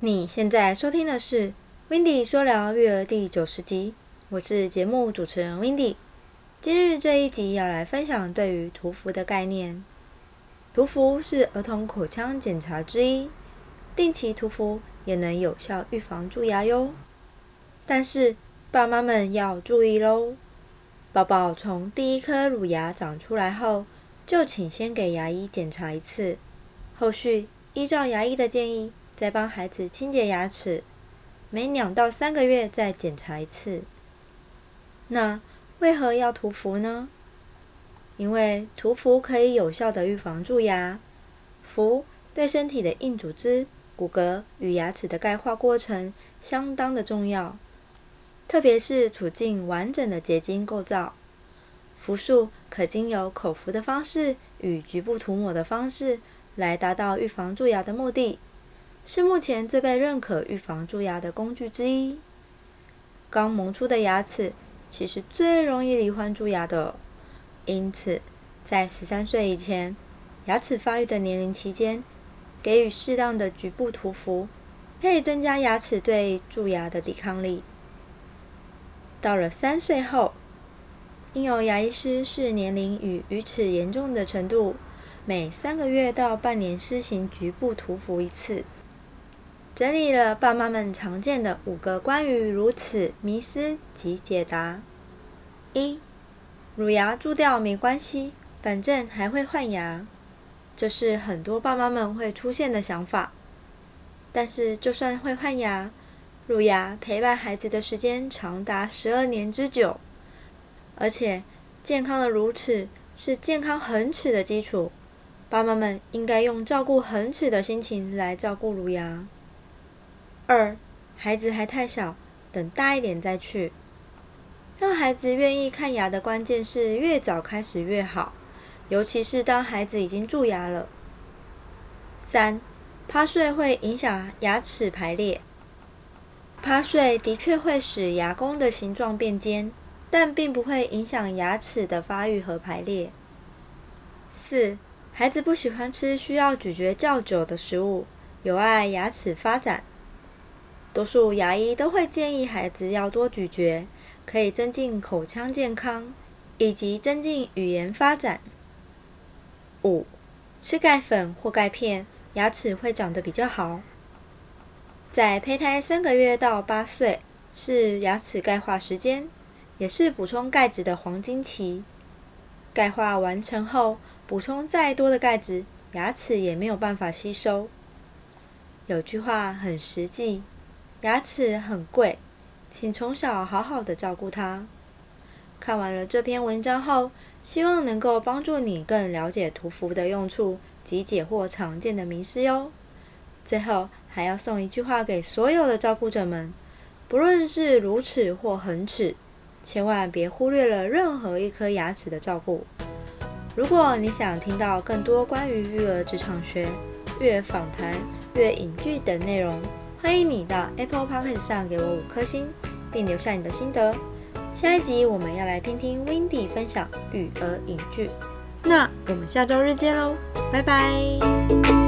你现在收听的是《w i n d y 说聊育儿》第九十集，我是节目主持人 w i n d y 今日这一集要来分享对于涂氟的概念。涂氟是儿童口腔检查之一，定期涂氟也能有效预防蛀牙哟。但是爸妈们要注意喽，宝宝从第一颗乳牙长出来后，就请先给牙医检查一次，后续依照牙医的建议。再帮孩子清洁牙齿，每两到三个月再检查一次。那为何要涂氟呢？因为涂氟可以有效的预防蛀牙。氟对身体的硬组织、骨骼与牙齿的钙化过程相当的重要，特别是促进完整的结晶构造。氟素可经由口服的方式与局部涂抹的方式来达到预防蛀牙的目的。是目前最被认可预防蛀牙的工具之一。刚萌出的牙齿其实最容易罹患蛀牙的，因此在十三岁以前，牙齿发育的年龄期间，给予适当的局部涂氟，可以增加牙齿对蛀牙的抵抗力。到了三岁后，应由牙医师视年龄与龋齿严重的程度，每三个月到半年施行局部涂氟一次。整理了爸妈们常见的五个关于乳齿迷思及解答：一、乳牙蛀掉没关系，反正还会换牙，这是很多爸妈们会出现的想法。但是，就算会换牙，乳牙陪伴孩子的时间长达十二年之久，而且健康的乳齿是健康恒齿的基础。爸妈们应该用照顾恒齿的心情来照顾乳牙。二，孩子还太小，等大一点再去。让孩子愿意看牙的关键是越早开始越好，尤其是当孩子已经蛀牙了。三，趴睡会影响牙齿排列。趴睡的确会使牙弓的形状变尖，但并不会影响牙齿的发育和排列。四，孩子不喜欢吃需要咀嚼较久的食物，有碍牙齿发展。多数牙医都会建议孩子要多咀嚼，可以增进口腔健康以及增进语言发展。五，吃钙粉或钙片，牙齿会长得比较好。在胚胎三个月到八岁是牙齿钙化时间，也是补充钙质的黄金期。钙化完成后，补充再多的钙质，牙齿也没有办法吸收。有句话很实际。牙齿很贵，请从小好好的照顾它。看完了这篇文章后，希望能够帮助你更了解涂氟的用处及解惑常见的迷思哟。最后还要送一句话给所有的照顾者们：不论是乳齿或恒齿，千万别忽略了任何一颗牙齿的照顾。如果你想听到更多关于育儿职场学、育儿访谈、育儿影剧等内容，欢迎你到 Apple Podcast 上给我五颗星，并留下你的心得。下一集我们要来听听 w i n d y 分享育儿影剧，那我们下周日见喽，拜拜。